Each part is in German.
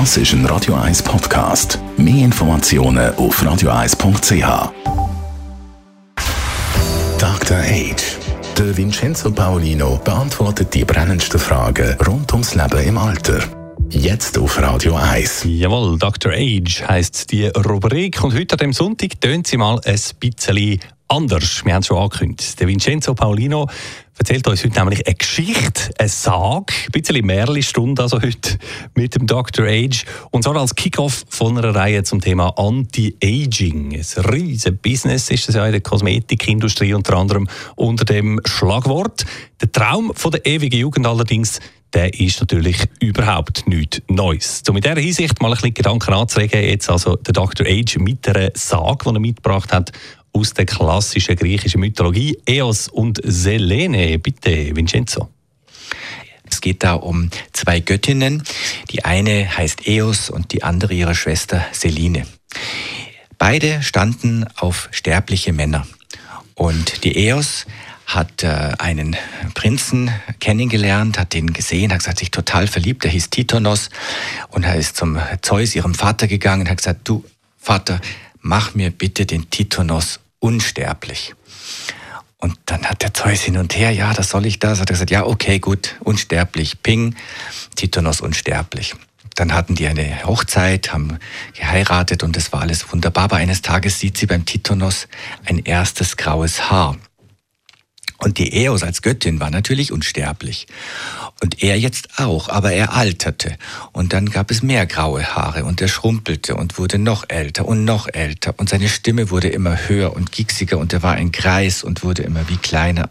Das ist ein Radio 1 Podcast. Mehr Informationen auf radio1.ch. Dr. Age. Der Vincenzo Paolino beantwortet die brennendsten Fragen rund ums Leben im Alter. Jetzt auf Radio 1. Jawohl, Dr. Age heisst die Rubrik und heute an dem Sonntag tönt sie mal ein bisschen anders. Wir haben es schon angekündigt. Der Vincenzo Paolino erzählt uns heute nämlich eine Geschichte, eine Sage, ein bisschen Märli-Stunde also heute mit dem Dr. Age. Und zwar als Kickoff von einer Reihe zum Thema Anti-Aging. Ein riesiges Business ist das ja in der Kosmetikindustrie unter anderem unter dem Schlagwort. Der Traum von der ewigen Jugend allerdings, der ist natürlich überhaupt nichts Neues. So mit dieser Hinsicht mal ein bisschen Gedanken anzuregen, jetzt also der Dr. Age mit einer Sage, die er mitgebracht hat, aus der klassischen griechischen Mythologie, Eos und Selene. Bitte, Vincenzo. Es geht da um zwei Göttinnen. Die eine heißt Eos und die andere ihre Schwester Selene. Beide standen auf sterbliche Männer. Und die Eos hat äh, einen Prinzen kennengelernt, hat den gesehen, hat gesagt, sich total verliebt, der hieß Titonos und er ist zum Zeus, ihrem Vater gegangen und hat gesagt, du Vater, mach mir bitte den Titonos unsterblich. Und dann hat der Zeus hin und her, ja, das soll ich das? Hat er gesagt, ja, okay, gut, unsterblich, ping, Titonos unsterblich. Dann hatten die eine Hochzeit, haben geheiratet und es war alles wunderbar. Aber eines Tages sieht sie beim Titonos ein erstes graues Haar. Und die Eos als Göttin war natürlich unsterblich. Und er jetzt auch, aber er alterte. Und dann gab es mehr graue Haare und er schrumpelte und wurde noch älter und noch älter. Und seine Stimme wurde immer höher und gieksiger und er war ein Greis und wurde immer wie kleiner.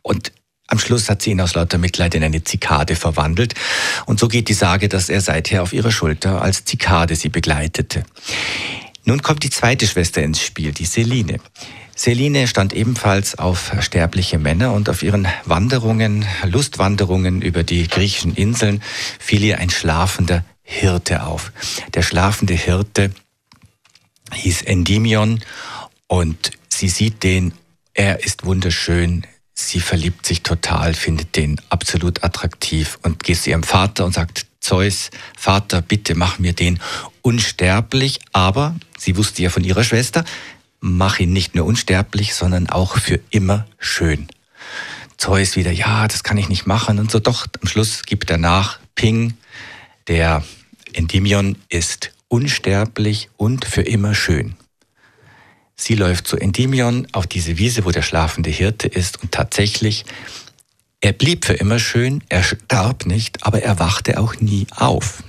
Und am Schluss hat sie ihn aus lauter Mitleid in eine Zikade verwandelt. Und so geht die Sage, dass er seither auf ihrer Schulter als Zikade sie begleitete. Nun kommt die zweite Schwester ins Spiel, die Seline. Seline stand ebenfalls auf sterbliche Männer und auf ihren Wanderungen, Lustwanderungen über die griechischen Inseln fiel ihr ein schlafender Hirte auf. Der schlafende Hirte hieß Endymion und sie sieht den, er ist wunderschön, sie verliebt sich total, findet den absolut attraktiv und geht zu ihrem Vater und sagt, Zeus, Vater, bitte mach mir den unsterblich, aber sie wusste ja von ihrer Schwester, mach ihn nicht nur unsterblich, sondern auch für immer schön. Zeus wieder, ja, das kann ich nicht machen und so. Doch, am Schluss gibt er nach, Ping, der Endymion ist unsterblich und für immer schön. Sie läuft zu Endymion auf diese Wiese, wo der schlafende Hirte ist und tatsächlich, er blieb für immer schön, er starb nicht, aber er wachte auch nie auf.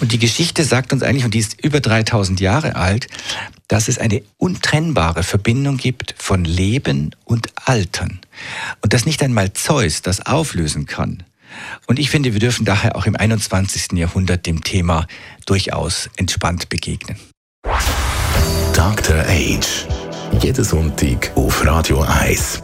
Und die Geschichte sagt uns eigentlich, und die ist über 3000 Jahre alt, dass es eine untrennbare Verbindung gibt von Leben und Altern. Und dass nicht einmal Zeus das auflösen kann. Und ich finde, wir dürfen daher auch im 21. Jahrhundert dem Thema durchaus entspannt begegnen. Dr. Age. Jeden Sonntag auf Radio 1.